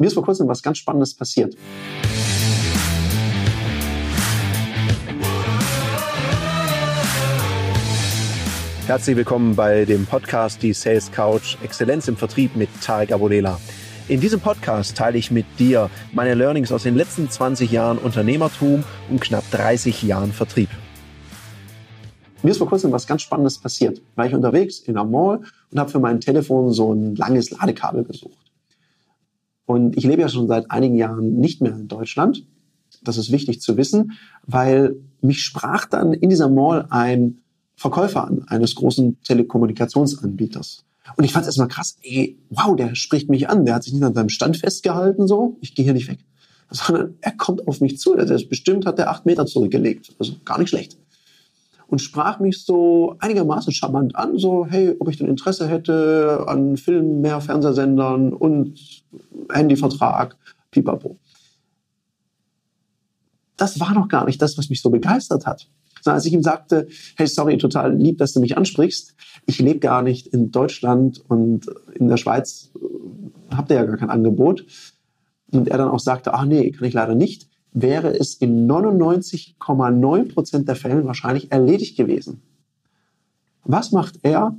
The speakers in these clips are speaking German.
Mir ist vor kurzem was ganz Spannendes passiert. Herzlich willkommen bei dem Podcast Die Sales Couch Exzellenz im Vertrieb mit Tarek Abodela. In diesem Podcast teile ich mit dir meine Learnings aus den letzten 20 Jahren Unternehmertum und knapp 30 Jahren Vertrieb. Mir ist vor kurzem was ganz Spannendes passiert. War ich unterwegs in einer Mall und habe für mein Telefon so ein langes Ladekabel gesucht. Und ich lebe ja schon seit einigen Jahren nicht mehr in Deutschland. Das ist wichtig zu wissen, weil mich sprach dann in dieser Mall ein Verkäufer an, eines großen Telekommunikationsanbieters. Und ich fand es erstmal krass, ey, wow, der spricht mich an, der hat sich nicht an seinem Stand festgehalten, so, ich gehe hier nicht weg. Sondern er kommt auf mich zu, der ist bestimmt hat der acht Meter zurückgelegt. Also gar nicht schlecht. Und sprach mich so einigermaßen charmant an, so, hey, ob ich denn Interesse hätte an Filmen, mehr Fernsehsendern und Handyvertrag, pipapo. Das war noch gar nicht das, was mich so begeistert hat. Sondern als ich ihm sagte, hey, sorry, total lieb, dass du mich ansprichst. Ich lebe gar nicht in Deutschland und in der Schweiz äh, habt ihr ja gar kein Angebot. Und er dann auch sagte, ach nee, kann ich leider nicht, wäre es in 99,9 Prozent der Fällen wahrscheinlich erledigt gewesen. Was macht er?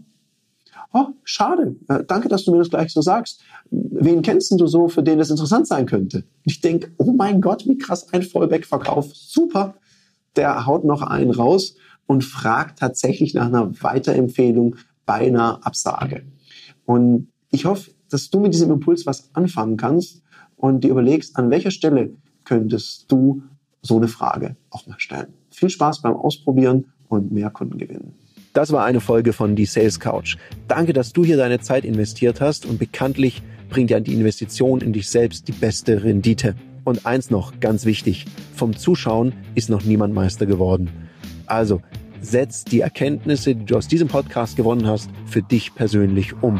oh, schade, äh, danke, dass du mir das gleich so sagst. Wen kennst du so, für den das interessant sein könnte? Ich denke, oh mein Gott, wie krass ein Vollback-Verkauf, super. Der haut noch einen raus und fragt tatsächlich nach einer Weiterempfehlung bei einer Absage. Und ich hoffe, dass du mit diesem Impuls was anfangen kannst und dir überlegst, an welcher Stelle könntest du so eine Frage auch mal stellen. Viel Spaß beim Ausprobieren und mehr Kunden gewinnen. Das war eine Folge von Die Sales Couch. Danke, dass du hier deine Zeit investiert hast und bekanntlich bringt ja die Investition in dich selbst die beste Rendite. Und eins noch, ganz wichtig, vom Zuschauen ist noch niemand Meister geworden. Also, setz die Erkenntnisse, die du aus diesem Podcast gewonnen hast, für dich persönlich um.